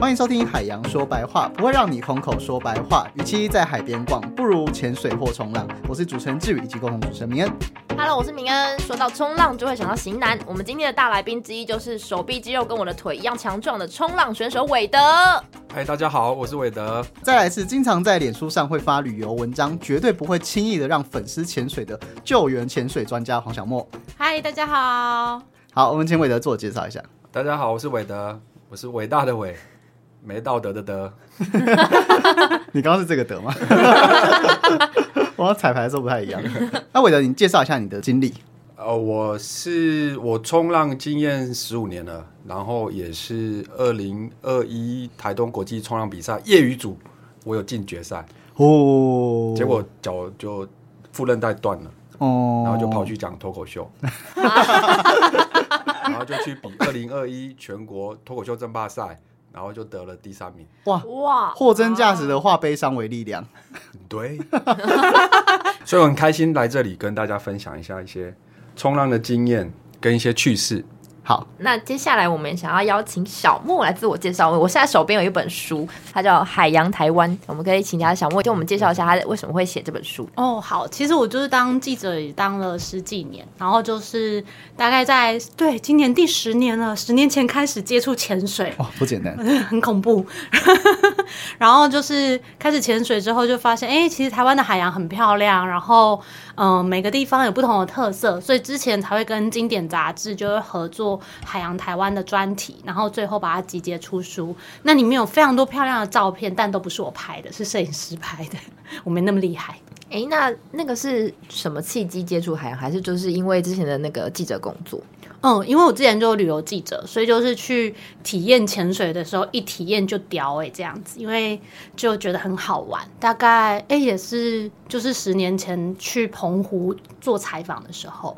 欢迎收听《海洋说白话》，不会让你空口说白话。与其在海边逛，不如潜水或冲浪。我是主持人志宇，以及共同主持人明恩。Hello，我是明恩。说到冲浪，就会想到型男。我们今天的大来宾之一就是手臂肌肉跟我的腿一样强壮的冲浪选手韦德。嗨，大家好，我是韦德。再来是经常在脸书上会发旅游文章，绝对不会轻易的让粉丝潜水的救援潜水专家黄小莫。嗨，大家好。好，我们请韦德自我介绍一下。大家好，我是韦德，我是伟大的伟，没道德的德。你刚刚是这个德吗？我刚彩排的时候不太一样。那韦德，你介绍一下你的经历。呃，我是我冲浪经验十五年了，然后也是二零二一台东国际冲浪比赛业余组，我有进决赛，哦，结果脚就副韧带断了，哦，然后就跑去讲脱口秀，然后就去比二零二一全国脱口秀争霸赛，然后就得了第三名。哇，哇，货真价实的化悲伤为力量。对，所以我很开心来这里跟大家分享一下一些冲浪的经验跟一些趣事。好，那接下来我们想要邀请小莫来自我介绍。我现在手边有一本书，它叫《海洋台湾》，我们可以请他小莫跟我们介绍一下他为什么会写这本书。哦，好，其实我就是当记者也当了十几年，然后就是大概在对今年第十年了，十年前开始接触潜水，哇，不简单。很恐怖。然后就是开始潜水之后，就发现，哎、其实台湾的海洋很漂亮，然后，嗯、每个地方有不同的特色，所以之前才会跟经典杂志就是合作海洋台湾的专题，然后最后把它集结出书。那里面有非常多漂亮的照片，但都不是我拍的，是摄影师拍的，我没那么厉害。哎，那那个是什么契机接触海洋？还是就是因为之前的那个记者工作？嗯，因为我之前就有旅游记者，所以就是去体验潜水的时候，一体验就屌哎、这样子，因为就觉得很好玩。大概哎、也是就是十年前去澎湖做采访的时候，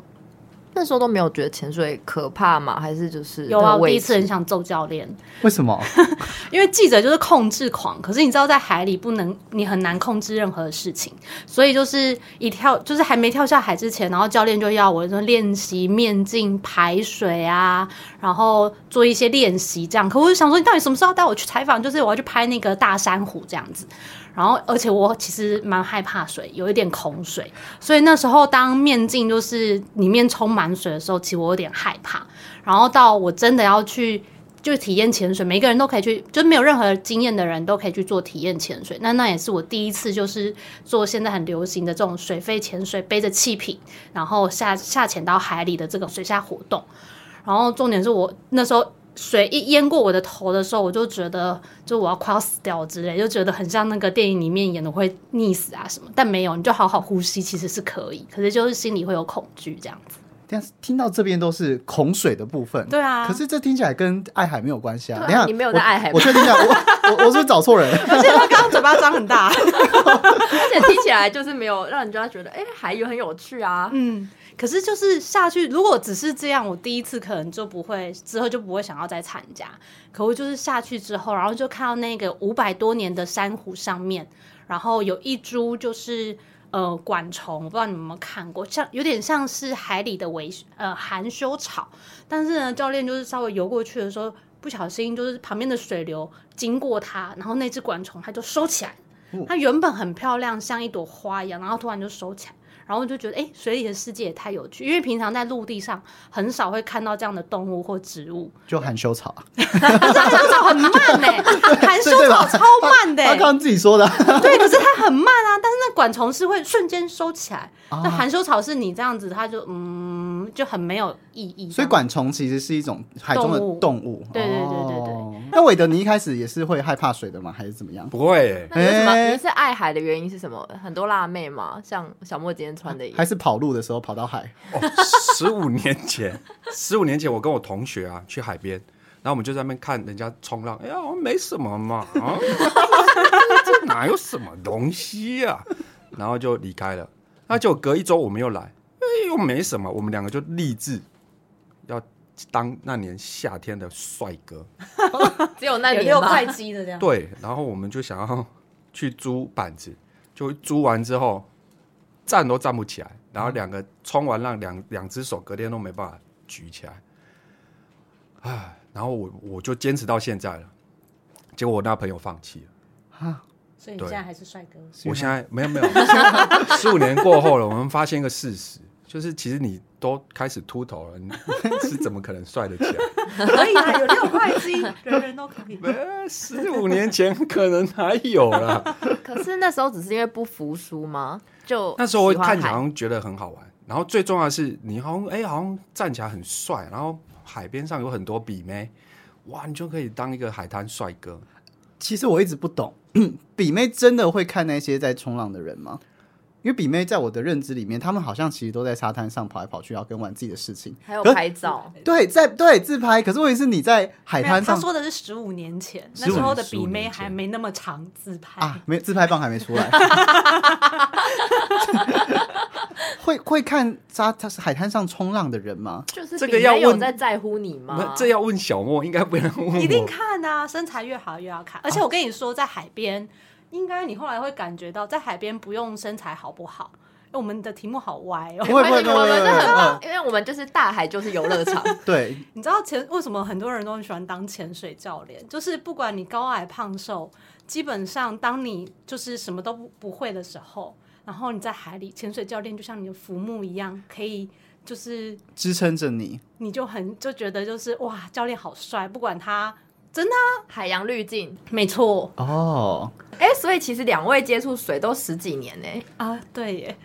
那时候都没有觉得潜水可怕吗？还是就是有啊，我第一次很想揍教练，为什么？因为记者就是控制狂，可是你知道在海里不能，你很难控制任何的事情，所以就是一跳，就是还没跳下海之前，然后教练就要我说练习面镜排水啊，然后做一些练习这样。可我就想说，你到底什么时候带我去采访？就是我要去拍那个大珊瑚这样子。然后，而且我其实蛮害怕水，有一点恐水，所以那时候当面镜就是里面充满水的时候，其实我有点害怕。然后到我真的要去就体验潜水，每个人都可以去，就没有任何经验的人都可以去做体验潜水。那那也是我第一次，就是做现在很流行的这种水肺潜水，背着气瓶，然后下下潜到海里的这个水下活动。然后重点是我那时候水一淹过我的头的时候，我就觉得就我要快要死掉之类，就觉得很像那个电影里面演的会溺死啊什么，但没有，你就好好呼吸，其实是可以，可是就是心里会有恐惧这样子。但是听到这边都是恐水的部分。对啊可是这听起来跟爱海没有关系啊。对啊等下，你没有在爱海吗我我确定一下，我我 我是不是找错人？而且他刚刚嘴巴张很大。而且听起来就是没有让人家觉得，哎、海鱼很有趣啊。嗯，可是就是下去，如果只是这样，我第一次可能就不会，之后就不会想要再参加。可我就是下去之后，然后就看到那个五百多年的珊瑚上面，然后有一株就是呃管虫，我不知道你们有没有看过，像有点像是海里的维呃含羞草，但是呢，教练就是稍微游过去的时候，不小心就是旁边的水流经过它，然后那只管虫它就收起来。它原本很漂亮，像一朵花一样，然后突然就收起来，然后我就觉得，哎、水里的世界也太有趣，因为平常在陆地上很少会看到这样的动物或植物，就含羞草。啊，含羞草很慢呢、含羞草超慢的、他刚刚自己说的。啊。对，可是它很慢啊，但是那管虫是会瞬间收起来，哦那含羞草是你这样子，它就嗯就很没有意义，所以管虫其实是一种海中的动物。动物。对对对对对。哦那韦德，你一开始也是会害怕水的吗？还是怎么样？不会、欸，那你为什么？哎你是爱海的原因是什么？很多辣妹嘛，像小莫今天穿的一样。还是跑路的时候跑到海？哦，十五年前，十五年前我跟我同学啊去海边，然后我们就在那边看人家冲浪，哎呀，我没什么嘛，啊，这哪有什么东西呀、然后就离开了。那就隔一周我们又来，哎，又没什么，我们两个就立志要当那年夏天的帅哥。只有那年六块肌的这样，对，然后我们就想要去租板子，就租完之后站都站不起来，然后两个冲完浪，两两只手隔天都没办法举起来，唉，然后我我就坚持到现在了。结果我那朋友放弃了。啊所以你现在还是帅哥。我现在没有没有，十五年过后了，我们发现一个事实，就是其实你都开始秃头了，你 是怎么可能帅得起来？可以啊，有六块肌，人人都可以。呃，十五年前可能还有啦，可是那时候只是因为不服输吗？就那时候我看起来好像觉得很好玩，然后最重要的是你好像哎、好像站起来很帅，然后海边上有很多比妹，哇，你就可以当一个海滩帅哥。其实我一直不懂，比妹真的会看那些在冲浪的人吗？因为比妹在我的认知里面，他们好像其实都在沙滩上跑来跑去，然后跟玩自己的事情。还有拍照，对，在对自拍。可是问题是你在海滩上他说的是十五年前，那时候的比15妹还没那么长自拍。啊，没自拍棒还没出来，会会看沙他是海滩上冲浪的人吗？就是这个要问在在乎你吗那？这要问小莫，应该不能问我。一定看啊，身材越好越要看。而且我跟你说，在海边，应该你后来会感觉到，在海边不用身材好不好。因为我们的题目好歪哦。不会不会不会我们就不会不会很，因为我们就是大海就是游乐场，对，你知道潜为什么很多人都很喜欢当潜水教练？就是不管你高矮胖瘦，基本上当你就是什么都不不会的时候，然后你在海里，潜水教练就像你的浮木一样，可以就是支撑着你。你就很就觉得就是哇，教练好帅，不管他海洋滤镜。没错哦，哎、所以其实两位接触水都十几年呢、啊，对耶，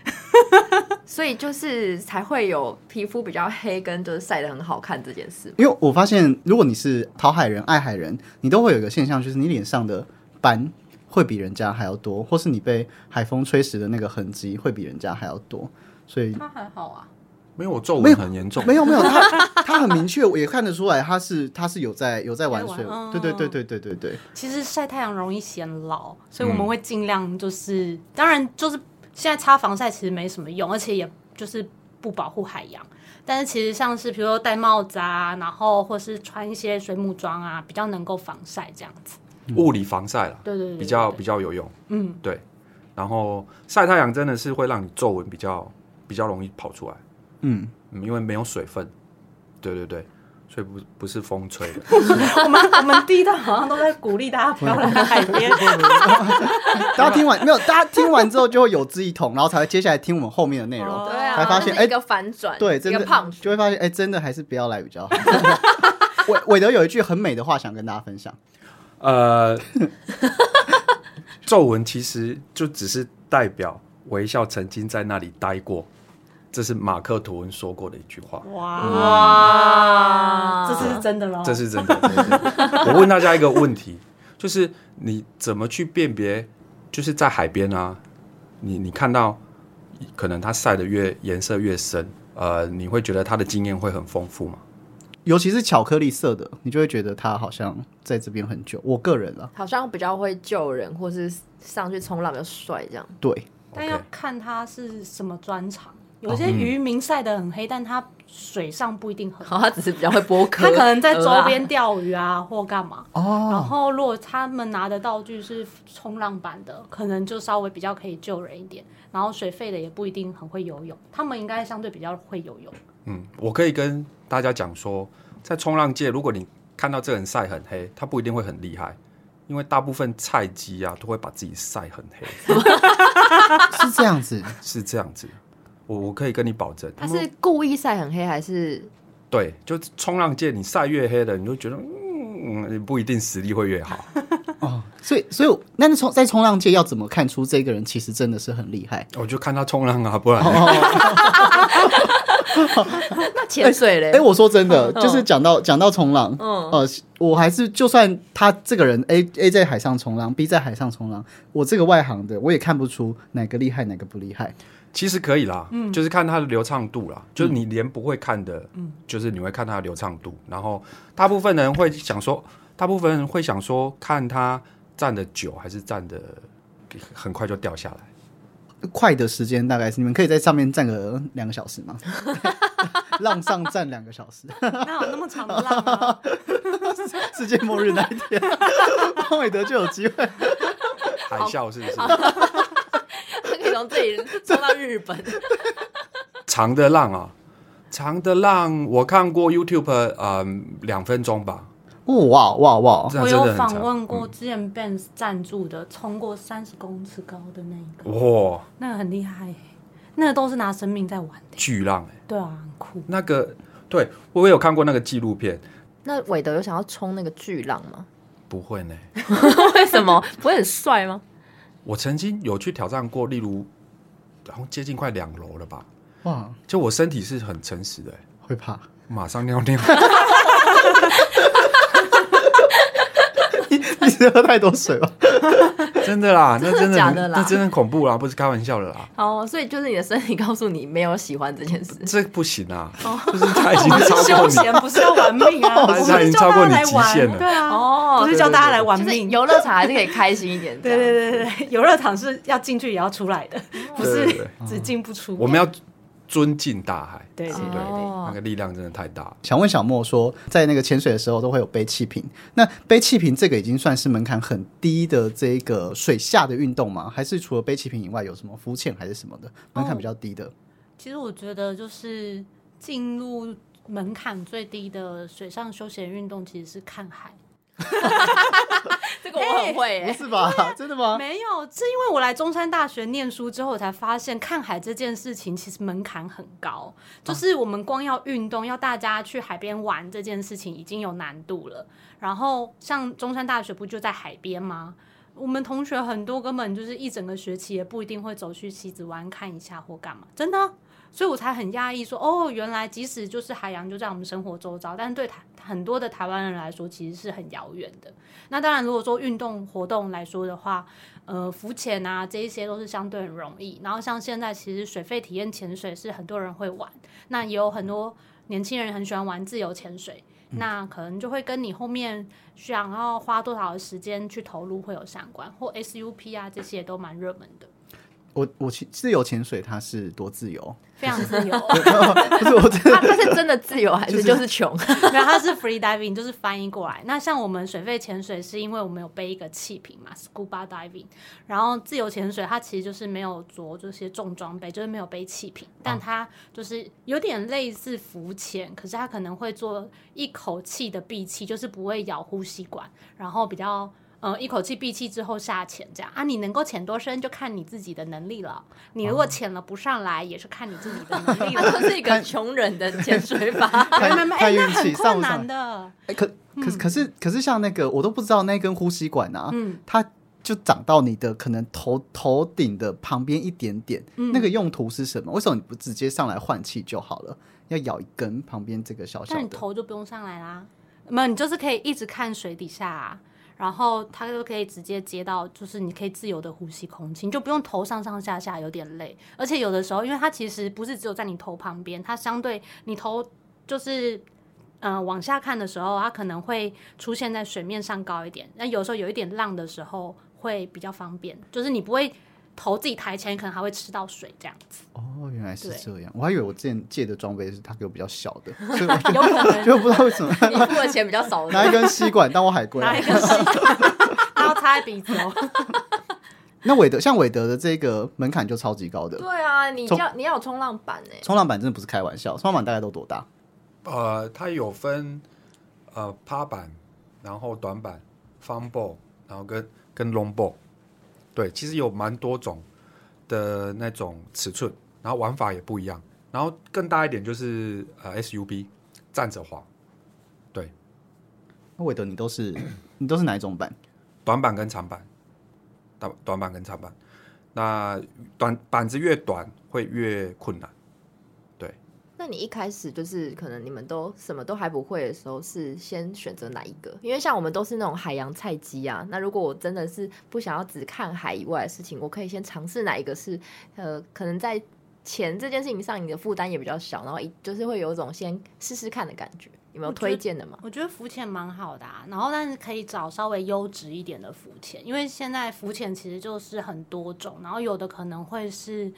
所以就是才会有皮肤比较黑跟就是晒得很好看这件事。因为我发现，如果你是讨海人、爱海人，你都会有一个现象，就是你脸上的斑会比人家还要多，或是你被海风吹蚀的那个痕迹会比人家还要多。所以他还好啊。没有，我皱没有纹很严重。没有没有，他他很明确，我也看得出来，他是他是有在有在玩水对对对对对对对。其实晒太阳容易显老，所以我们会尽量就是，当然就是现在擦防晒其实没什么用，而且也就是不保护海洋。但是其实像是比如说戴帽子啊，然后或是穿一些水母装啊，比较能够防晒这样子。物理防晒啦，对对对，比较比较有用。嗯，对，然后晒太阳真的是会让你皱纹比较比较容易跑出来，嗯，嗯，因为没有水分。对对对，所以不不是风吹的。我们我们第一段好像都在鼓励大家不要来海边。大家听完没有？大家听完之后就会有志一同，然后才会接下来听我们后面的内容。哦对啊，才发现那是一个反转，对，一真的个胖就会发现，哎、真的还是不要来比较好。韦韦德有一句很美的话想跟大家分享，呃，皱纹其实就只是代表微笑曾经在那里待过，这是马克吐温说过的一句话。哇，这是真的喽。这是真的。真的我问大家一个问题，就是你怎么去辨别？就是在海边啊，你你看到可能它晒的越颜色越深，呃，你会觉得它的经验会很丰富吗？尤其是巧克力色的，你就会觉得它好像在这边很久。我个人啊，好像比较会救人，或是上去冲浪比较帅这样。对，但要看它是什么专长。有些渔民晒得很黑，但它水上不一定很好。好，他只是比较会剥壳，他可能在周边钓鱼啊，或干嘛。哦然哦，后，如果他们拿的道具是冲浪板的，可能就稍微比较可以救人一点。然后水费的也不一定很会游泳，他们应该相对比较会游泳。嗯，我可以跟大家讲说，在冲浪界，如果你看到这人晒很黑，他不一定会很厉害。因为大部分菜鸡啊都会把自己晒很黑，是这样子。是这样子。我我可以跟你保证，他是故意晒很黑，还是对，就冲浪界，你晒越黑的，你就觉得嗯，你不一定实力会越好。哦，所以所以那冲在冲浪界要怎么看出这个人其实真的是很厉害？我就看他冲浪啊，不然、那潜水嘞？哎、我说真的，嗯就是讲到讲到冲浪，嗯呃，我还是就算他这个人 A A 在海上冲浪，B 在海上冲浪，我这个外行的我也看不出哪个厉害哪个不厉害。其实可以啦，嗯就是看它的流畅度啦。就是你连不会看的，就是你会看它的流畅度。然后大部分人会想说，大部分人会想说，看它站的久还是站的很快就掉下来。快的时间大概是你们可以在上面站个两个小时吗？浪上站两个小时，哪有那么长的浪啊？世界末日那一天，方伟德就有机会。海啸是不是？从这里冲到日本。长的浪啊，长的浪，我看过 YouTube，嗯、两分钟吧。哦哇哇哇！我有访问过之前 Benz 赞助的，冲过三十公尺高的那一个，哇，那个很厉害耶，那个都是拿生命在玩的。巨浪哎、对啊，很酷。那个对我也有看过那个纪录片，那韦德有想要冲那个巨浪吗？不会呢。为什么不会很帅吗？我曾经有去挑战过，例如，然后接近快两楼了吧，哇，就我身体是很诚实的、欸，会怕？马上尿尿。你是喝太多水吧？真的啦，那真的假的啦那真的很恐怖啦，不是开玩笑的啦。哦，所以就是你的身体告诉你没有喜欢这件事。这不行啊，就是他已经 超过你，休闲不是要玩命啊，不他已经是叫大超过你家来玩极限了对啊，哦不是叫大家来玩命。游乐场还是可以开心一点。对对对对对，游乐场是要进去也要出来的，不是对只进不出。我们要尊敬大海，对对对那个力量真的太大了。想问小莫说，在那个潜水的时候都会有背气瓶，那背气瓶这个已经算是门槛很低的这个水下的运动吗？还是除了背气瓶以外，有什么浮潜还是什么的门槛比较低的？其实我觉得就是进入门槛最低的水上休闲运动其实是看海。这个我很会不。是吧？真的吗？没有，是因为我来中山大学念书之后，我才发现看海这件事情其实门槛很高，就是我们光要运动，要大家去海边玩这件事情已经有难度了。然后像中山大学不就在海边吗？我们同学很多根本就是一整个学期也不一定会走去西子湾看一下或干嘛，真的。所以我才很讶异说，哦，原来即使就是海洋就在我们生活周遭，但是对台很多的台湾人来说，其实是很遥远的。那当然，如果说运动活动来说的话，呃，浮潜啊这一些都是相对很容易。然后像现在其实水肺体验潜水是很多人会玩，那也有很多年轻人很喜欢玩自由潜水。那可能就会跟你后面想要花多少的时间去投入会有相关，或 SUP 啊这些都蛮热门的，我我其自由潜水它是多自由？非常自由。不是我真的他他是真的自由还是就是穷？没有，它是 free diving，就是翻译过来。那像我们水肺潜水，是因为我们有背一个气瓶嘛，scuba diving。然后自由潜水，它其实就是没有着这些重装备，就是没有背气瓶，但它就是有点类似浮潜，可是它可能会做一口气的闭气，就是不会咬呼吸管，然后比较。呃，一口气闭气之后下潜，这样啊，你能够潜多深就看你自己的能力了。你如果潜了不上来，也是看你自己的 能力他了。这是一个穷人的潜水法。哎、那很困难的。哎、可可是可是可是像那个我都不知道那根呼吸管啊，嗯它就长到你的可能头头顶的旁边一点点，嗯那个用途是什么？为什么你不直接上来换气就好了？要咬一根旁边这个小小但你？头就不用上来啦，没有，你就是可以一直看水底下、啊，然后它就可以直接接到，就是你可以自由的呼吸空气，你就不用头上上下下有点累。而且有的时候，因为它其实不是只有在你头旁边，它相对你头就是。嗯，往下看的时候，它可能会出现在水面上高一点。那有时候有一点浪的时候，会比较方便，就是你不会头自己抬起来，你可能还会吃到水这样子。哦，原来是对。这样，我还以为我之前借的装备是他给我比较小的，所以我就有可能。就不知道为什么。你付的钱比较少拿一根吸管当我海龟啊、拿一根吸管，然后插在鼻子哦。那韦德像韦德的这个门槛就超级高的，对啊，你要你要有冲浪板哎。冲浪板真的不是开玩笑，冲浪板大概都多大？呃，它有分呃趴板，然后短板、方 ball，然后跟跟 long ball，对，其实有蛮多种的那种尺寸，然后玩法也不一样，然后更大一点就是呃 SUB 站着滑，对那韦德你都是你都是哪一种板？短板跟长板，短短板跟长板，那短板子越短会越困难。那你一开始就是可能你们都什么都还不会的时候，是先选择哪一个？因为像我们都是那种海洋菜鸡啊。那如果我真的是不想要只看海以外的事情，我可以先尝试哪一个是呃，可能在钱这件事情上你的负担也比较小，然后一就是会有一种先试试看的感觉。有没有推荐的吗？我觉得浮潜蛮好的啊，然后但是可以找稍微优质一点的浮潜，因为现在浮潜其实就是很多种，然后有的可能会是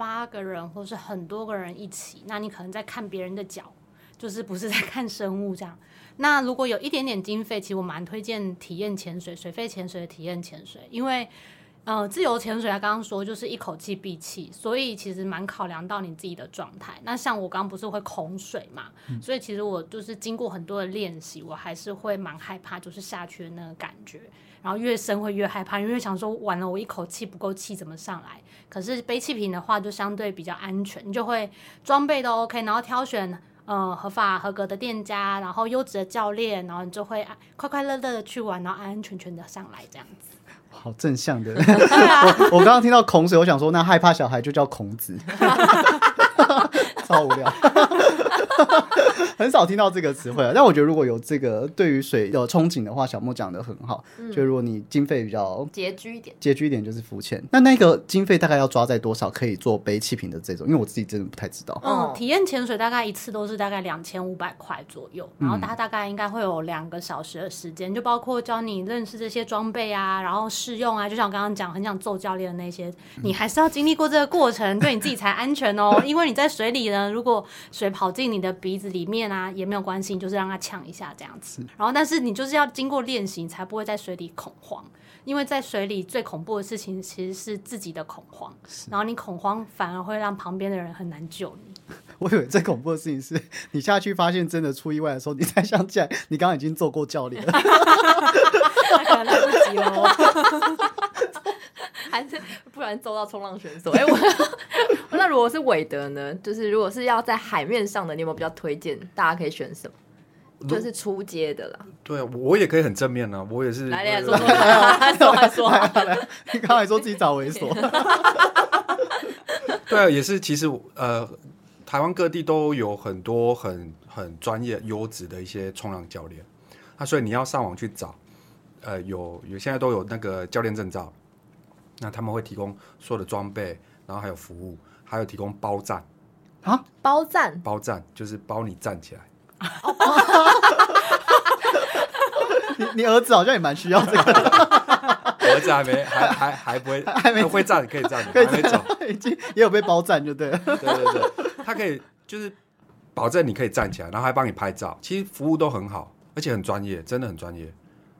八个人或是很多个人一起，那你可能在看别人的脚，就是不是在看生物这样。那如果有一点点经费，其实我蛮推荐体验潜水、水肺潜水的体验潜水，因为呃，自由潜水，他刚刚说就是一口气闭气，所以其实蛮考量到你自己的状态。那像我刚刚不是会恐水嘛，所以其实我就是经过很多的练习，我还是会蛮害怕，就是下去的那个感觉。然后越深会越害怕，因为想说完了我一口气不够气怎么上来？可是背气瓶的话就相对比较安全，你就会装备都 OK，然后挑选呃合法合格的店家，然后优质的教练，然后你就会啊快快乐乐的去玩，然后安安全全的上来这样子。好正向的。我我刚刚听到孔子，我想说，那害怕小孩就叫孔子，超无聊。很少听到这个词汇啊，但我觉得如果有这个对于水有憧憬的话，小莫讲的很好。就如果你经费比较拮据一点，拮据一点，就是浮潜。那那个经费大概要抓在多少可以做背气瓶的这种？因为我自己真的不太知道。哦嗯，体验潜水大概一次都是大概两千五百块左右，然后它大概应该会有两个小时的时间，就包括教你认识这些装备啊，然后试用啊，就像我刚刚讲很想揍教练的那些，你还是要经历过这个过程，对你自己才安全哦。因为你在水里呢，如果水跑进你的鼻子里面啊，也没有关系，你就是让它呛一下这样子。然后，但是你就是要经过练习，你才不会在水里恐慌。因为在水里最恐怖的事情其实是自己的恐慌，然后你恐慌反而会让旁边的人很难救你。我以为最恐怖的事情是你下去发现真的出意外的时候，你才想起来你刚刚已经做过教练了。那可能来不及了哦。还是不然揍到冲浪选手？哎、我 那如果是韦德呢？就是如果是要在海面上的，你有没有比较推荐？大家可以选什么？就是出街的啦。对啊，我也可以很正面啊，我也是来来说说看，说说。你刚才说自己找猥琐，对啊，也是。其实呃，台湾各地都有很多很很专业、优质的一些冲浪教练。那所以你要上网去找，呃，有有现在都有那个教练证照，那他们会提供所有的装备，然后还有服务，还有提供包站啊。包站包站就是包你站起来，你你儿子好像也蛮需要这个，我儿子还没还还还不会还没会站，可以站，可以还没走。已经也有被包站就对了。对对对，他可以就是保证你可以站起来，然后还帮你拍照，其实服务都很好，而且很专业，真的很专业，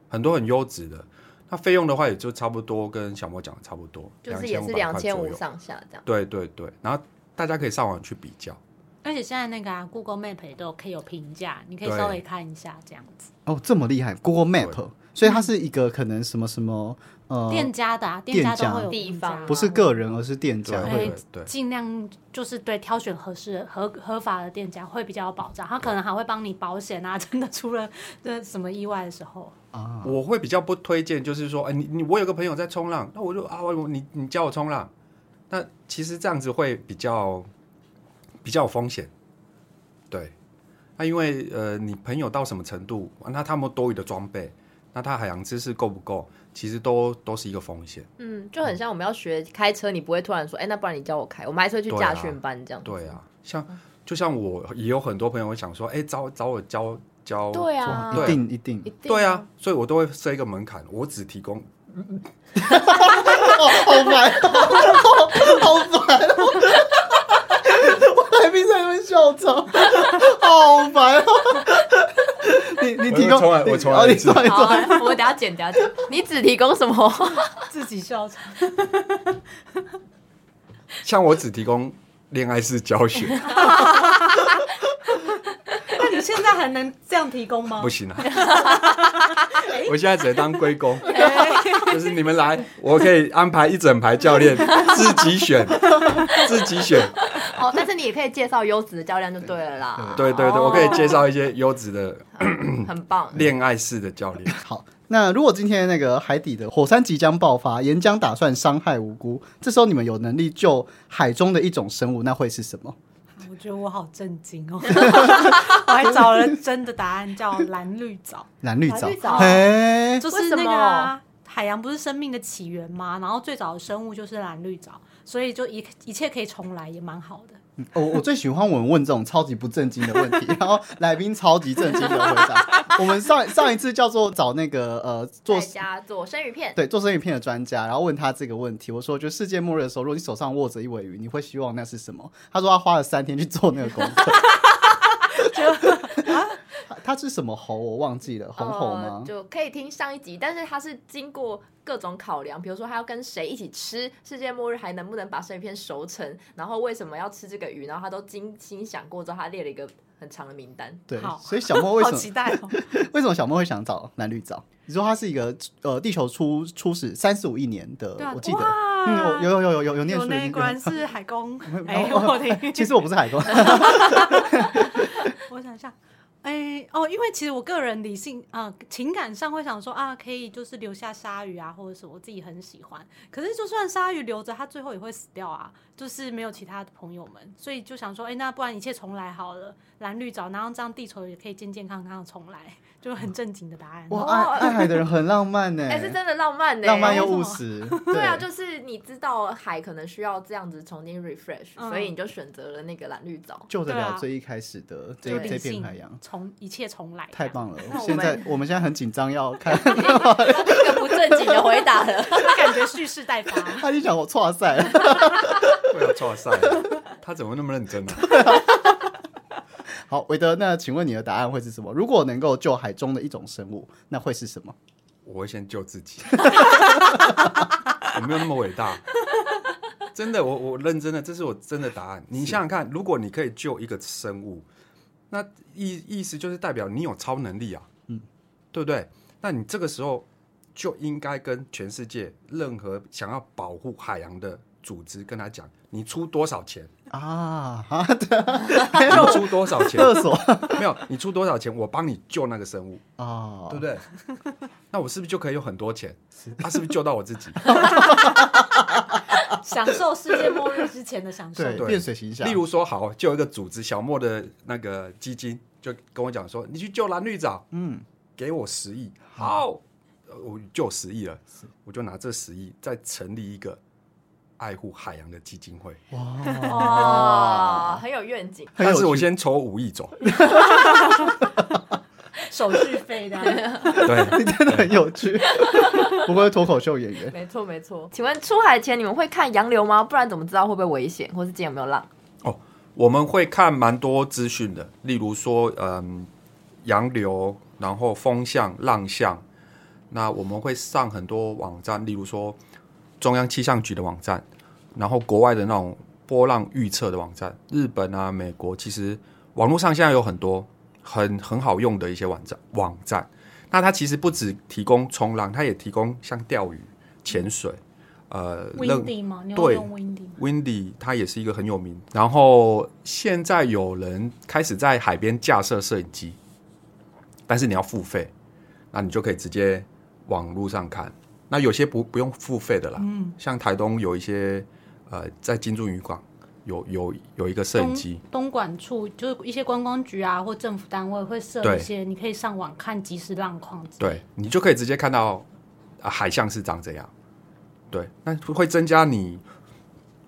很多很优质的。那费用的话，也就差不多跟小莫讲的差不多，就是也是两千五上下这样。对对对，然后大家可以上网去比较。而且现在那个、啊、Google Map 也都可以有评价，你可以稍微看一下这样子。哦，这么厉害，Google Map，对所以它是一个可能什么什么呃，店家的、啊、店店家家都会有地方不是个人，而是店家。对会对。对，尽量就是对挑选合适合合法的店家会比较有保障，他可能还会帮你保险啊，真的出了 这什么意外的时候，啊，我会比较不推荐，就是说，哎，你你我有个朋友在冲浪，那我就啊，我你你教我冲浪，那其实这样子会比较比较有风险，对。那因为呃，你朋友到什么程度，那他们多余的装备，那他海洋知识够不够，其实都都是一个风险。嗯，就很像我们要学开车，你不会突然说，哎、那不然你教我开，我们还是会去驾训班这样。对啊，像就像我也有很多朋友会想说，哎，找找我教教，对啊，一定一定一定对啊，，所以我都会设一个门槛，我只提供 好烦，好烦哦！我来宾在那边笑场，好烦哦！你你提供，我从来我重来哦你一次重来好、啊，我等下剪，等一下剪。你只提供什么？自己笑场。像我只提供恋爱式教学，现在还能这样提供吗不？行啊！我现在只能当龟公，就是你们来，我可以安排一整排教练自己选，自己选。哦，但是你也可以介绍优质的教练就对了啦。对对对，哦我可以介绍一些优质的很棒。恋爱式的教练。好，那如果今天那个海底的火山即将爆发，岩浆打算伤害无辜，这时候你们有能力救海中的一种生物，那会是什么？我觉得我好震惊哦！我还找了真的答案，叫蓝绿藻，蓝绿藻绿藻，嘿，就是那个啊、海洋不是生命的起源吗？然后最早的生物就是蓝绿藻，所以就一一切可以重来，也蛮好的。我我最喜欢我们问这种超级不正经的问题，然后来宾超级正经的回答。我们上上一次叫做找那个呃做在家做生鱼片，对做生鱼片的专家，然后问他这个问题，我说就世界末日的时候，如果你手上握着一尾鱼，你会希望那是什么？他说他花了三天去做那个功课，它它是什么猴？我忘记了，红猴吗呃？就可以听上一集，但是它是经过各种考量，比如说它要跟谁一起吃，世界末日还能不能把生鱼片熟成，然后为什么要吃这个鱼，然后他都精心想过之后，他列了一个很长的名单。对，所以小莫为什么期待哦！为什么小莫会想找蓝绿藻？你说它是一个呃，地球初初始三十五亿年的，啊，我记得，嗯，有有有有有有念书的那个。果然是海工。哎，哦我听，其实我不是海工，我想一下，哎、哦，因为其实我个人理性啊、情感上会想说啊，可以就是留下鲨鱼啊，或者是我自己很喜欢。可是就算鲨鱼留着，它最后也会死掉啊，就是没有其他的朋友们，所以就想说，哎、那不然一切重来好了，蓝绿藻，然后这样地球也可以健健康康的重来，就很正经的答案。哇，爱爱海的人很浪漫呢，哎、是真的浪漫呢、浪漫又务实。对啊，就是你知道海可能需要这样子重新 refresh，、嗯所以你就选择了那个蓝绿藻。救得了最一开始的这这片海洋，从一切重来，太棒了现在 我们现在很紧张，要看一个不正经的回答了。了，感觉蓄势待发。他已经讲我错赛了。对啊，错赛，他怎么那么认真呢、啊？好，韦德，那请问你的答案会是什么？如果能够救海中的一种生物，那会是什么？我会先救自己，我没有那么伟大。真的，我我认真的，这是我真的答案。你想想看，如果你可以救一个生物，那意意思就是代表你有超能力啊，嗯，对不对？那你这个时候就应该跟全世界任何想要保护海洋的组织跟他讲，你出多少钱，啊，哈的你出多少钱，厕所。没有，你出多少钱，我帮你救那个生物，啊，对不对？那我是不是就可以有很多钱？他是不是救到我自己？享受世界末日之前的享受。对，对。变水形象。例如说，好，就有一个组织小莫的那个基金，就跟我讲说，你去救蓝绿藻，嗯，给我十亿，好，呃我救十亿了，我就拿这十亿再成立一个爱护海洋的基金会，哇，很有愿景。但是我先筹五亿走，手续费的，对，你真的很有趣，不过是脱口秀演员。没错没错。请问出海前你们会看洋流吗？不然怎么知道会不会危险，或是今天有没有浪？我们会看蛮多资讯的，例如说，嗯，洋流，然后风向、浪向。那我们会上很多网站，例如说中央气象局的网站，然后国外的那种波浪预测的网站，日本啊、美国，其实网络上现在有很多很很好用的一些网站网站。那它其实不只提供冲浪，它也提供像钓鱼、潜水，呃，任 Windy 吗？对用，windy，windy 它也是一个很有名。然后现在有人开始在海边架设摄影机，但是你要付费，那你就可以直接网络上看。那有些不不用付费的啦，嗯，像台东有一些呃，在金柱渔港有有有一个摄影机，东莞处就是一些观光局啊或政府单位会设一些，你可以上网看即时浪况。对你就可以直接看到、啊海象是长怎样。对，那会增加你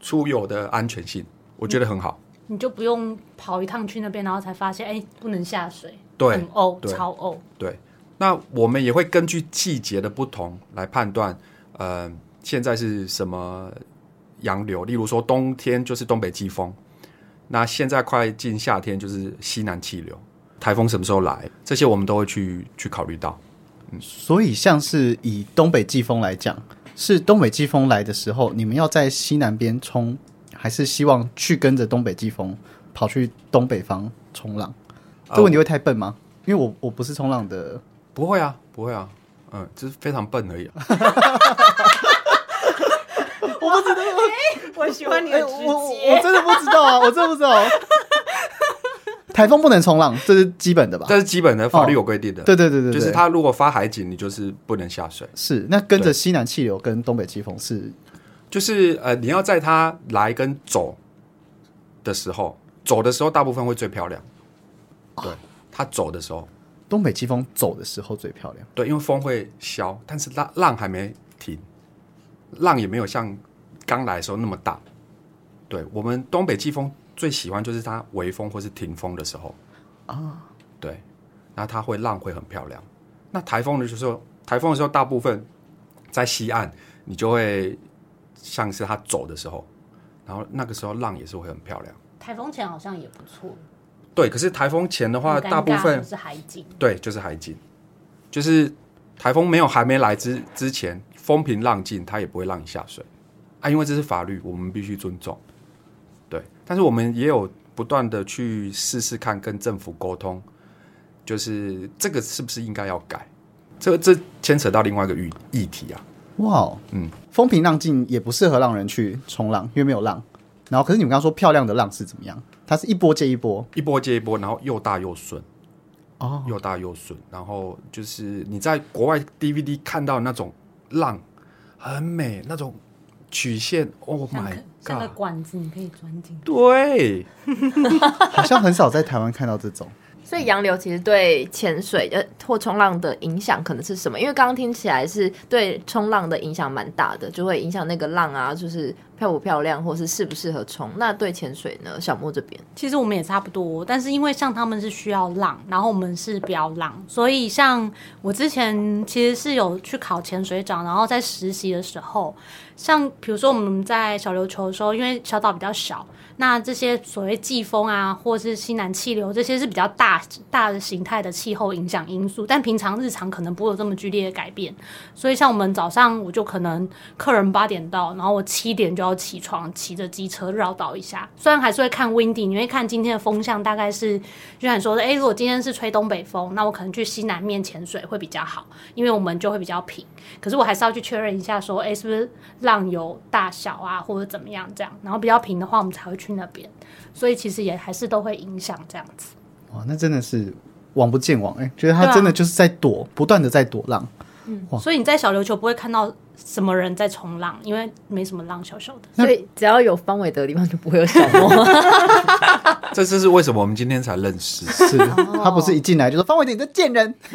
出游的安全性，我觉得很好。你就不用跑一趟去那边，然后才发现哎、不能下水，对很呕，对超呕。对，那我们也会根据季节的不同来判断，呃，现在是什么洋流。例如说，冬天就是东北季风，那现在快进夏天就是西南气流。台风什么时候来，这些我们都会去去考虑到。嗯所以，像是以东北季风来讲，是东北季风来的时候，你们要在西南边冲，还是希望去跟着东北季风跑去东北方冲浪？这个问题会太笨吗？因为我我不是冲浪的，不会啊，不会啊，嗯，就是非常笨而已、啊。我喜欢你哎我我我真的不知道啊，我真的不知道。台风不能冲浪，这是基本的吧？这是基本的法律有规定的。对对对对，对就是它如果发海警，你就是不能下水。是那跟着西南气流跟东北季风是就是呃，你要在它来跟走的时候，走的时候大部分会最漂亮。对，它走的时候，东北季风走的时候最漂亮。对，因为风会消，但是浪浪还没停，浪也没有像刚来的时候那么大。对我们东北季风最喜欢就是它微风或是停风的时候啊，对，那它会浪会很漂亮。那台风的时候，台风的时候大部分在西岸，你就会像是它走的时候，然后那个时候浪也是会很漂亮。台风前好像也不错，对，可是台风前的话，大部分就是海景。对就是海景，就是台风没有还没来之之前，风平浪静，它也不会让你下水啊，因为这是法律，我们必须尊重。对，但是我们也有不断的去试试看，跟政府沟通，就是这个是不是应该要改？这个这牵扯到另外一个议议题啊。哇哦，嗯，风平浪静也不适合让人去冲浪，因为没有浪。然后，可是你们刚刚说漂亮的浪是怎么样？它是一波接一波一波接一波，然后又大又顺，哦，又大又顺，然后就是你在国外 DVD 看到那种浪很美，那种曲线，Oh 像 my 个像个 god！管子，你可以钻进去。对，好像很少在台湾看到这种。所以洋流其实对潜水呃或冲浪的影响可能是什么？因为刚刚听起来是对冲浪的影响蛮大的，就会影响那个浪啊，就是漂不漂亮，或是适不适合冲。那对潜水呢？小莫这边其实我们也差不多，但是因为像他们是需要浪，然后我们是比较浪，所以像我之前其实是有去考潜水长，然后在实习的时候，像比如说我们在小琉球的时候，因为小岛比较小，那这些所谓季风啊，或是西南气流这些是比较大大的形态的气候影响因素，但平常日常可能不会有这么剧烈的改变。所以像我们早上我就可能客人八点到，然后我七点就要起床，骑着机车绕岛一下。虽然还是会看 windy，你会看今天的风向大概是，就像你说的，诶，如果今天是吹东北风，那我可能去西南面潜水会比较好，因为我们就会比较平。可是我还是要去确认一下，说，诶，是不是浪有大小啊，或者怎么样这样，然后比较平的话，我们才会去那边。所以其实也还是都会影响这样子。哇，那真的是王不见王哎、觉得他真的就是在躲，不断的在躲浪。嗯所以你在小琉球不会看到什么人在冲浪，因为没什么浪，小小的。所以只要有方伟德的地方就不会有小莫。这这是为什么我们今天才认识？是他不是一进来就说方伟德你这贱人，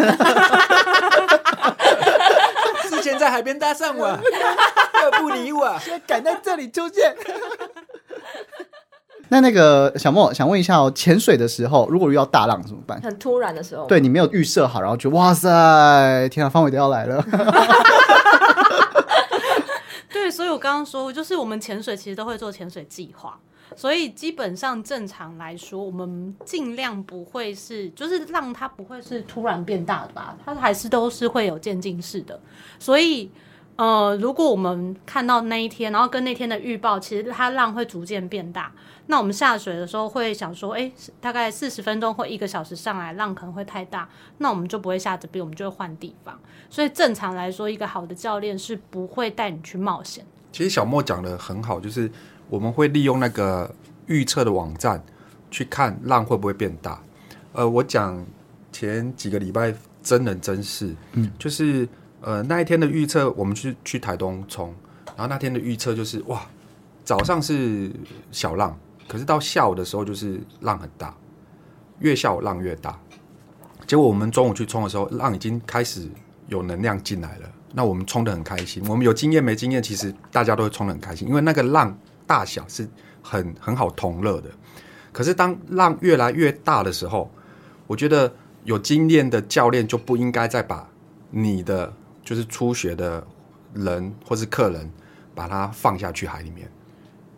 之前在海边搭讪我，又不理我。现在敢在这里出现。那那个小莫想问一下哦，潜水的时候如果遇到大浪怎么办？很突然的时候，对你没有预设好，然后就哇塞，天啊，方伟都要来了。对，所以我刚刚说，就是我们潜水其实都会做潜水计划，所以基本上正常来说，我们尽量不会是，就是浪它不会是突然变大的吧，它还是都是会有渐进式的。所以，呃，如果我们看到那一天，然后跟那天的预报，其实它浪会逐渐变大，那我们下水的时候会想说，哎，大概四十分钟或一个小时上来，浪可能会太大，那我们就不会下这边，我们就会换地方。所以正常来说，一个好的教练是不会带你去冒险。其实小莫讲的很好，就是我们会利用那个预测的网站去看浪会不会变大。呃，我讲前几个礼拜真人真事，嗯，就是呃那一天的预测，我们去去台东冲，然后那天的预测就是哇，早上是小浪，可是到下午的时候就是浪很大，越下午浪越大。结果我们中午去冲的时候，浪已经开始有能量进来了。那我们冲的很开心，我们有经验没经验，其实大家都会冲的很开心，因为那个浪大小是很很好同乐的。可是当浪越来越大的时候，我觉得有经验的教练就不应该再把你的就是初学的人或是客人把他放下去海里面，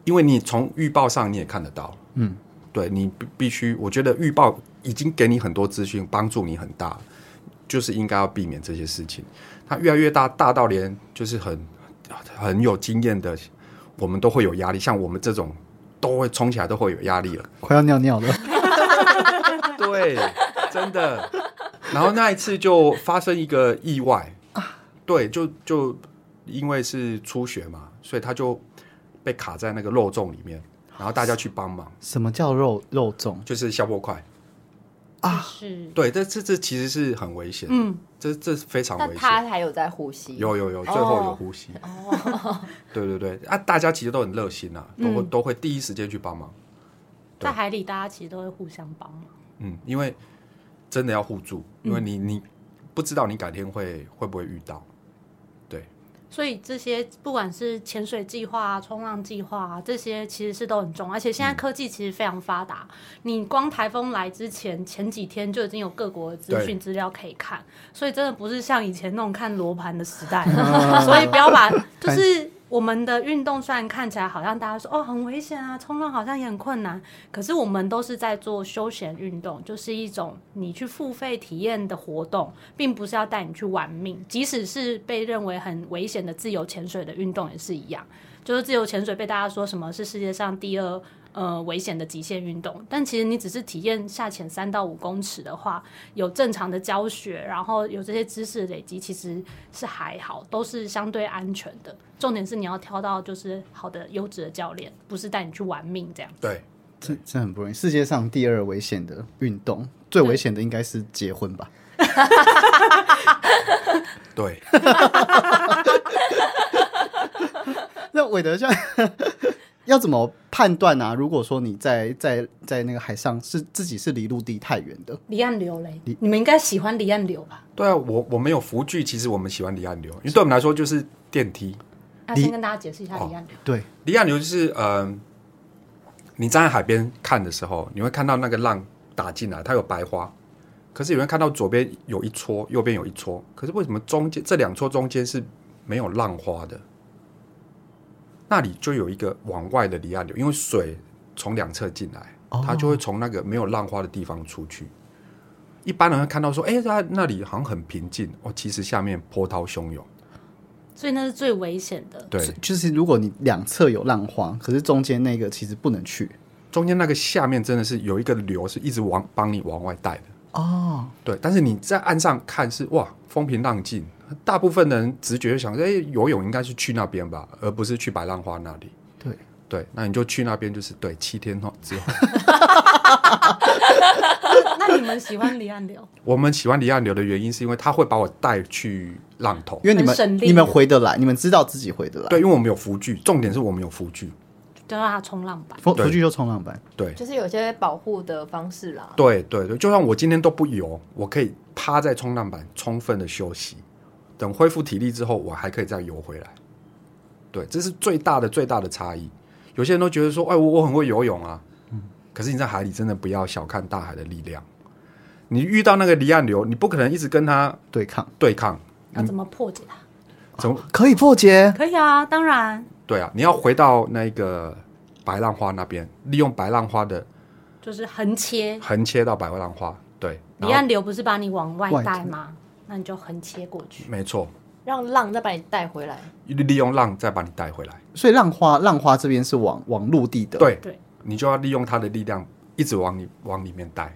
因为你从预报上你也看得到，嗯，对你必必须，我觉得预报已经给你很多资讯，帮助你很大，就是应该要避免这些事情。它越来越大，大到连就是很很有经验的，我们都会有压力。像我们这种都会冲起来，都会有压力了。快要尿尿了。对，真的。然后那一次就发生一个意外啊对，就就因为是初学嘛，所以他就被卡在那个肉粽里面，然后大家去帮忙，什么叫肉肉粽？就是消波块。啊是，对，这这这其实是很危险，嗯，这这非常危险。他还有在呼吸，有有有，最后有呼吸。哦对对对，啊，大家其实都很热心啊，都会、嗯都会第一时间去帮忙。在海里大家其实都会互相帮忙。嗯，因为真的要互助，因为你你不知道你改天会会不会遇到。对，所以这些不管是潜水计划啊、冲浪计划啊，这些其实是都很重要。而且现在科技其实非常发达，你光台风来之前前几天就已经有各国的资讯对资料可以看，所以真的不是像以前那种看罗盘的时代，所以不要把 就是我们的运动虽然看起来好像大家说哦很危险啊，冲浪好像也很困难，可是我们都是在做休闲运动，就是一种你去付费体验的活动，并不是要带你去玩命。即使是被认为很危险的自由潜水的运动也是一样，就是自由潜水被大家说什么是世界上第二。呃，危险的极限运动，但其实你只是体验下潜三到五公尺的话，有正常的教学，然后有这些知识累积，其实是还好，都是相对安全的。重点是你要挑到就是好的优质的教练，不是带你去玩命这样。对，这这很不容易。世界上第二危险的运动，最危险的应该是结婚吧？对，那韦德像要怎么判断啊？如果说你在在在那个海上是自己是离陆地太远的，离岸流嘞，你们应该喜欢离岸流吧？对啊，我我们有浮具，其实我们喜欢离岸流，因为对我们来说就是电梯。那先跟大家解释一下离岸流。对，离岸流就是呃，你站在海边看的时候，你会看到那个浪打进来，它有白花，可是有人看到左边有一撮，右边有一撮，可是为什么中间这两撮中间是没有浪花的？那里就有一个往外的离岸流，因为水从两侧进来，它就会从那个没有浪花的地方出去。一般人会看到说，哎、它那里好像很平静哦，其实下面波涛汹涌。所以那是最危险的。对，就是如果你两侧有浪花，可是中间那个其实不能去中间那个下面真的是有一个流是一直往帮你往外带的。哦。对，但是你在岸上看是哇，风平浪静，大部分人直觉就想说，哎、游泳应该是去那边吧，而不是去白浪花那里。对对，那你就去那边，就是对七天后之后，那你们喜欢离岸流？我们喜欢离岸流的原因是因为它会把我带去浪头。因为你们你们回得来，你们知道自己回得来。对，因为我们有浮具，重点是我们有浮具。就让它冲浪板。对浮浮具就冲浪板，对就是有些保护的方式啦。对对对，就算我今天都不游，我可以趴在冲浪板充分的休息，等恢复体力之后，我还可以再游回来。对，这是最大的最大的差异。有些人都觉得说，哎，我我很会游泳啊，嗯可是你在海里真的不要小看大海的力量。你遇到那个离岸流，你不可能一直跟他对抗对抗，那怎么破解它？怎么？可以破解。可以啊，当然，对啊，你要回到那个白浪花那边，利用白浪花的就是横切。横切到白浪花。对，离岸流不是把你往外带吗？那你就横切过去。没错，让浪再把你带回来。利用浪再把你带回来。所以浪花浪花这边是往往陆地的，，对对，你就要利用它的力量，一直往你往里面带。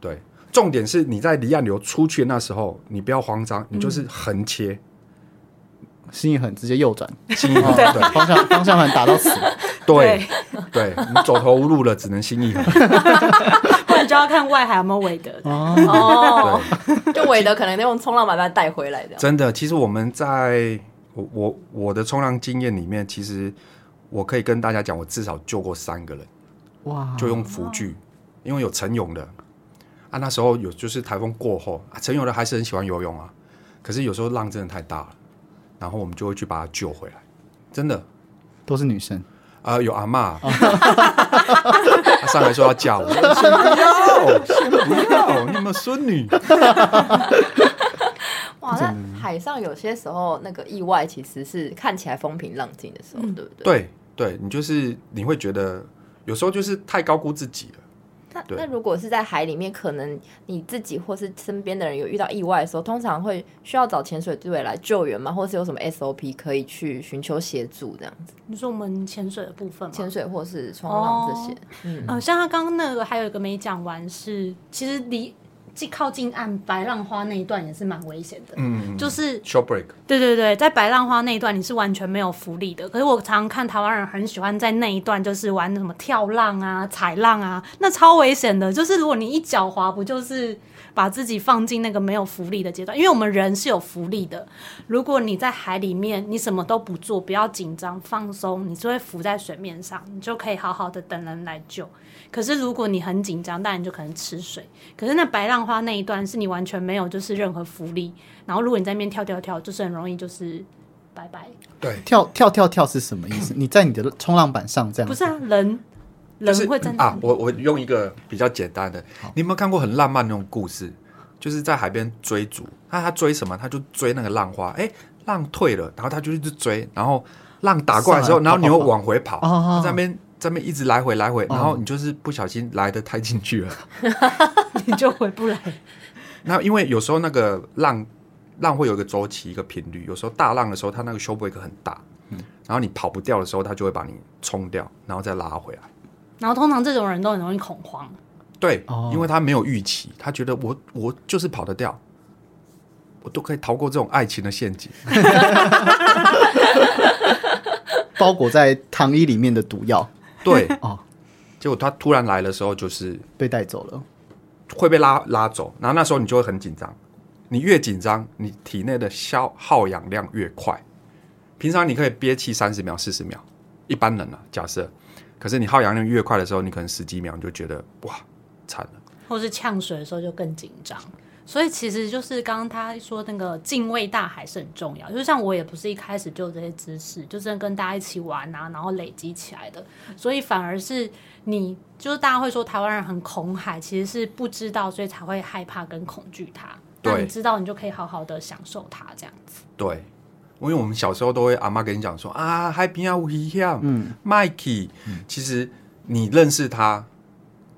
对，重点是你在离岸流出去的那时候，你不要慌张，你就是横切，心一狠直接右转，心一横。哦对方向方向盘打到死。对对，你走投无路了，只能心一横。就要看外海有没有韦德。哦，对，就韦德可能用冲浪板把它带回来的。真的，其实我们在我我我的冲浪经验里面，其实我可以跟大家讲，我至少救过三个人，哇，就用浮具，因为有陈勇的啊，那时候有就是台风过后啊，陈勇的还是很喜欢游泳啊，可是有时候浪真的太大了，然后我们就会去把他救回来，真的。都是女生，啊、有阿嬷，他 上来说要嫁我，先不要，先不要，你有没有孙女？哇，那海上有些时候那个意外其实是看起来风平浪静的时候，对不对？对，对你就是你会觉得有时候就是太高估自己了。对那那如果是在海里面，可能你自己或是身边的人有遇到意外的时候，通常会需要找潜水队来救援吗？或是有什么 SOP 可以去寻求协助这样子？你说我们潜水的部分吗？潜水或是冲浪这些，嗯，呃，像他刚刚那个还有一个没讲完是，其实离既靠近岸白浪花那一段也是蛮危险的。嗯，就是 short break，对对对，在白浪花那一段你是完全没有浮力的。可是我常常看台湾人很喜欢在那一段就是玩什么跳浪啊、踩浪啊，那超危险的。就是如果你一脚滑，不就是把自己放进那个没有浮力的阶段？因为我们人是有浮力的。如果你在海里面，你什么都不做，不要紧张、放松，你就会浮在水面上，你就可以好好的等人来救。可是如果你很紧张，当然你就可能吃水。可是那白浪花那一段是你完全没有就是任何浮力，然后如果你在那边跳跳跳，就是很容易就是拜拜。对，跳跳跳跳是什么意思？你在你的冲浪板上这样，不是啊，人就是人会在那啊，我我用一个比较简单的，你有没有看过很浪漫那种故事？就是在海边追逐，那他追什么？他就追那个浪花，哎，浪退了，然后他就一直追，然后浪打过来的时候，然后你又往回跑，哦哦哦在那边在那边一直来回来回，哦然后你就是不小心来的太进去了。你就回不来。那因为有时候那个浪浪会有一个周期一个频率，有时候大浪的时候它那个修 break 很大，嗯然后你跑不掉的时候，它就会把你冲掉，然后再拉回来。然后通常这种人都很容易恐慌，对，哦因为他没有预期，他觉得我我就是跑得掉，我都可以逃过这种爱情的陷阱。包裹在糖衣里面的毒药对，哦，结果他突然来的时候，就是被带走了。会被拉拉走，然后那时候你就会很紧张。你越紧张，你体内的消耗氧量越快。平常你可以憋气三十秒、四十秒，一般人啊，假设，可是你耗氧量越快的时候，你可能十几秒你就觉得哇，惨了。或是呛水的时候就更紧张。所以其实就是刚刚他说那个敬畏大海是很重要，就像我也不是一开始就有这些知识，就是跟大家一起玩啊，然后累积起来的，所以反而是你就是大家会说台湾人很恐海，其实是不知道，所以才会害怕跟恐惧它。那对。你知道，你就可以好好的享受它，这样子。对，因为我们小时候都会阿妈跟你讲说啊，海边啊危险，嗯，Mikey，、其实你认识他，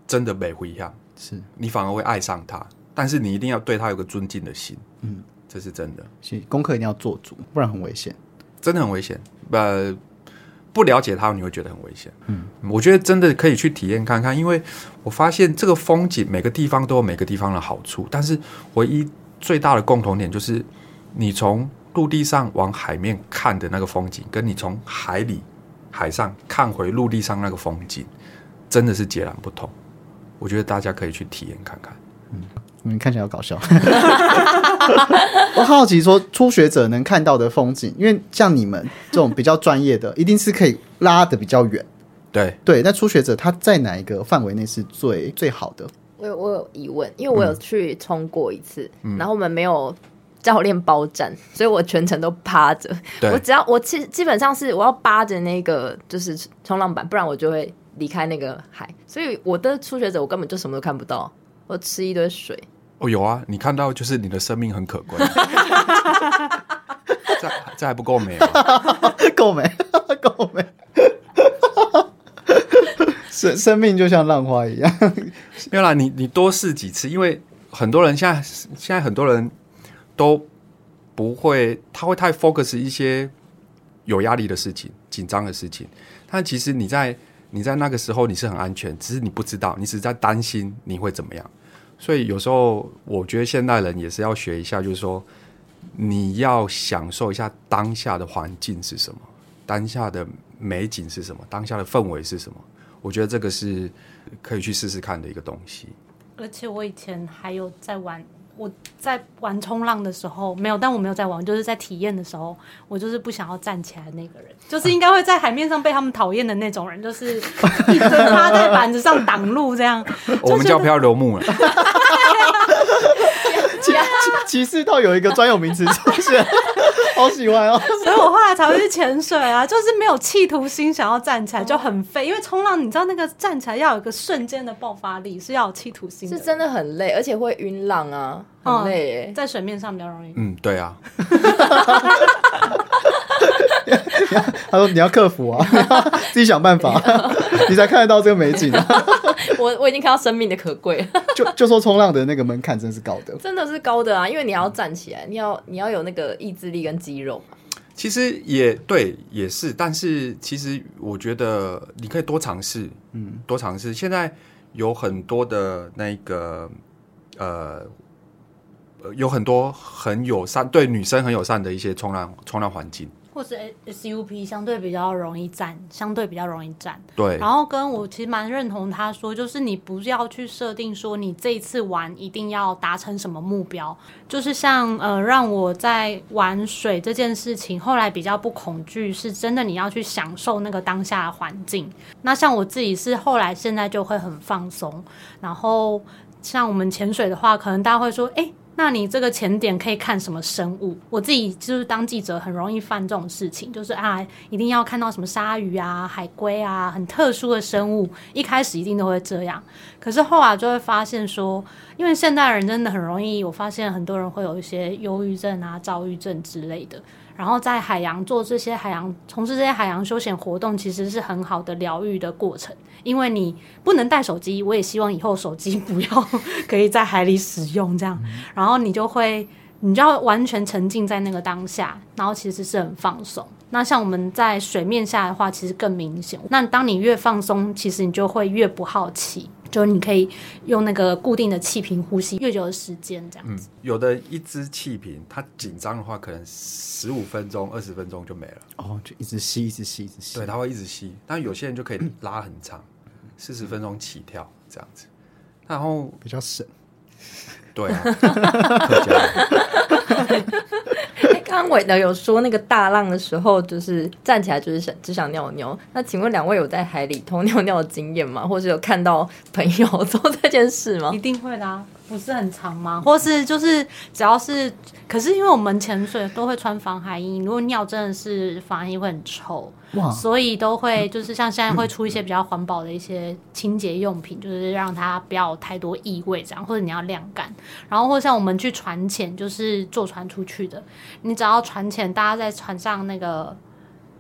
真的没危险，是。你反而会爱上他，但是你一定要对他有个尊敬的心，嗯，这是真的，是功课一定要做足，不然很危险。真的很危险。呃，不了解他，你会觉得很危险。嗯，我觉得真的可以去体验看看，因为我发现这个风景每个地方都有每个地方的好处，但是唯一最大的共同点就是，你从陆地上往海面看的那个风景，跟你从海里海上看回陆地上那个风景，真的是截然不同。我觉得大家可以去体验看看。你看起来好搞笑。我好奇说，初学者能看到的风景，因为像你们这种比较专业的，一定是可以拉的比较远。对，对，那初学者他在哪一个范围内是最最好的？我有我有疑问，因为我有去冲过一次，然后我们没有教练包站，所以我全程都趴着。我只要我基基本上是我要扒着那个就是冲浪板，不然我就会离开那个海。所以我的初学者我根本就什么都看不到，我吃一堆水。哦，有啊，你看到就是你的生命很可贵。这这还不够美吗？够美？够美？生生命就像浪花一样，没有啦，你你多试几次，因为很多人现在现在很多人都不会，他会太 focus 一些有压力的事情、紧张的事情。但其实你在你在那个时候你是很安全，只是你不知道，你只是在担心你会怎么样。所以有时候我觉得现代人也是要学一下，就是说你要享受一下当下的环境是什么，当下的美景是什么，当下的氛围是什么。我觉得这个是可以去试试看的一个东西。而且我以前还有在玩，我在玩冲浪的时候没有，但我没有在玩，就是在体验的时候，我就是不想要站起来的那个人，就是应该会在海面上被他们讨厌的那种人，就是一直趴在 板子上挡路这样。我们叫漂流木了，歧歧歧视到有一个专有名词出现，好喜欢哦。所以我后来才会去潜水啊，就是没有企图心想要站起来，就很废。因为冲浪，你知道那个站起来要有一个瞬间的爆发力，是要有企图心的。是真的很累，而且会晕浪啊，很累耶。在水面上比较容易。嗯，对啊，他说你要克服啊，自己想办法，你才看得到这个美景啊。我我已经看到生命的可贵了，就就说冲浪的那个门槛真是高的，真的是高的啊！因为你要站起来，你要你要有那个意志力跟肌肉嘛。其实也对，也是，但是其实我觉得你可以多尝试，嗯，多尝试。现在有很多的那个呃，呃有很多很友善，对女生很友善的一些冲浪冲浪环境，或是 SUP 相对比较容易站，相对比较容易站。对然后跟我其实蛮认同他说，就是你不要去设定说你这一次玩一定要达成什么目标，就是像呃让我在玩水这件事情，后来比较不恐惧，是真的你要去享受那个当下的环境。那像我自己是后来现在就会很放松，然后像我们潜水的话，可能大家会说，哎。那你这个前点可以看什么生物？我自己就是当记者很容易犯这种事情，就是啊，一定要看到什么鲨鱼啊、海龟啊，很特殊的生物。一开始一定都会这样，可是后来就会发现说，因为现代人真的很容易，我发现很多人会有一些忧郁症啊、躁郁症之类的。然后在海洋做这些海洋从事这些海洋休闲活动，其实是很好的疗愈的过程。因为你不能带手机，我也希望以后手机不要 可以在海里使用，这样，然后你就会。你就要完全沉浸在那个当下，然后其实是很放松。那像我们在水面下的话，其实更明显。那当你越放松，其实你就会越不好奇，就是你可以用那个固定的气瓶呼吸越久的时间，这样嗯子。，有的一支气瓶，它紧张的话，可能十五分钟、二十分钟就没了。哦，就一直吸，一直吸，一直吸。对，它会一直吸。但有些人就可以拉很长，四十分钟起跳这样子。然后，比较省。对啊，刚刚韦德有说那个大浪的时候，就是站起来就是想只想尿尿。那请问两位有在海里偷尿尿的经验吗？或者有看到朋友做这件事吗一？定会的，不是很长吗？或是就是只要是，可是因为我们潜水都会穿防寒衣，如果尿真的是防寒衣会很臭，哇，所以都会就是像现在会出一些比较环保的一些清洁用品，就是让它不要太多异味这样，或者你要晾干。然后或像我们去船潜，就是坐船出去的，你只要船潜大家在船上那个，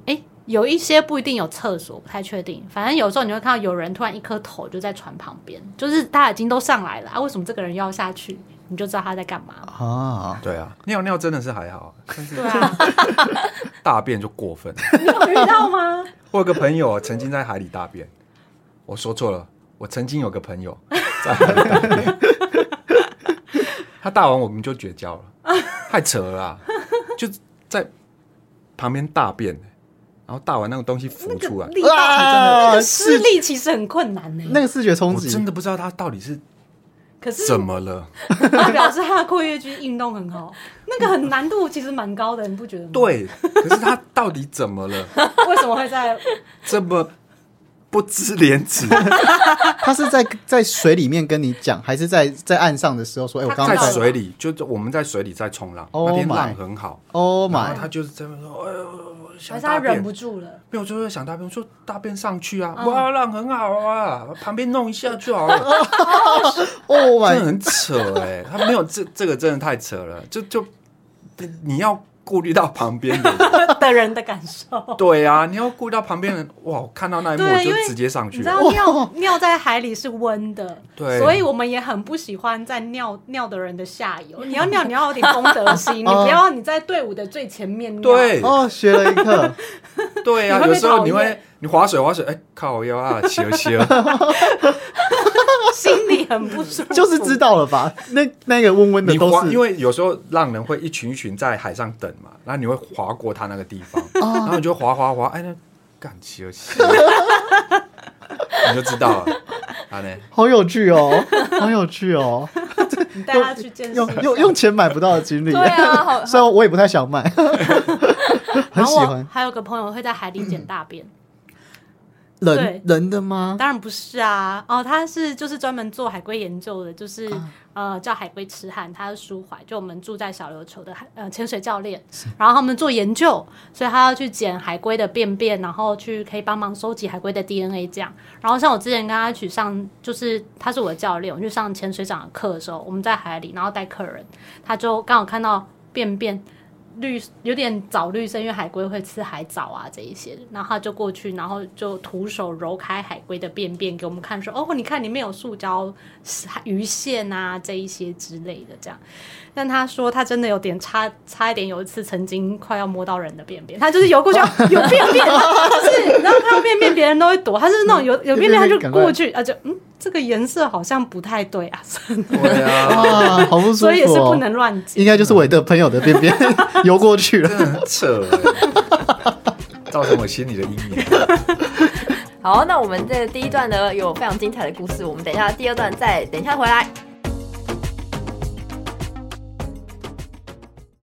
诶，有一些不一定有厕所，不太确定。反正有时候你会看到有人突然一颗头就在船旁边，就是大家已经都上来了啊，为什么这个人又要下去？你就知道他在干嘛。啊，对啊，尿尿真的是还好，但是对啊，大便就过分。你有遇到吗？我有个朋友曾经在海里大便，我说错了，我曾经有个朋友 在海里大便，他大完我们就绝交了，太扯了啦，就在旁边大便，然后大完那个东西浮出来，力道啊那个施力其实很困难呢、那个视觉冲我击，真的不知道他到底是可是怎么了。他表示他的括约肌运动很好，那个很难度其实蛮高的，你不觉得吗？，对，可是他到底怎么了？为什么会在？这么不知廉耻，他是在在水里面跟你讲，还是在在岸上的时候说？哎，我刚在刚在水里，就我们在水里在冲浪，Oh 那天浪很好，，Oh 然后 my，他就是这么说，哎呦，想还是他大便忍不住了？没有，就是想大便，我说大便上去啊，嗯。哇，浪很好啊，旁边弄一下就好了，Oh 真的很扯哎、他没有这这个真的太扯了，就就你要顾虑到旁边的人，的人的感受。对啊，你要顾虑到旁边人，哇，我看到那一幕我就直接上去你知道，尿尿在海里是温的，对。所以我们也很不喜欢在尿尿的人的下游。你要尿，你要有点公德心，你不要你在队伍的最前面尿。对。哦，学了一课，对啊，有时候你会你划水划水，哎、靠腰啊，羞羞，心里很不舒服。就是知道了吧？那那个温温的你划，都是因为有时候浪人会一群一群在海上等嘛，然后你会划过他那个地方，哦。然后你就划划划，哎，那干羞羞，你就知道了，好有趣哦，好有趣哦，你带他去见识用用用钱买不到的经历。对啊，好虽然我也不太想买，然后我很喜欢还有个朋友会在海里捡大便，人对人的吗？当然不是啊，哦，他是就是专门做海龟研究的，就是、啊呃叫海龟痴汉，他是舒怀，就我们住在小琉球的海呃潜水教练，然后他们做研究，所以他要去捡海龟的便便，然后去可以帮忙收集海龟的 DNA 这样。然后像我之前跟他去上，就是他是我的教练，我去上潜水长的课的时候，我们在海里，然后带客人，他就刚好看到便便。绿有点藻绿色，因为海龟会吃海藻啊这一些，然后他就过去，然后就徒手揉开海龟的便便给我们看，说哦，你看里面有塑胶鱼线啊这一些之类的这样。但他说他真的有点差差一点，有一次曾经快要摸到人的便便，他就是游过去啊 有便便，就是然后看到便便别人都会躲，他是那种有有便便他就过去，啊就嗯这个颜色好像不太对啊，对啊，哇，好不舒服哦。所以也是不能乱剪。应该就是我的朋友的便便 游过去了。很扯欸，造成我心里的阴影。好，那我们这第一段呢有非常精彩的故事，我们等一下第二段再等一下回来。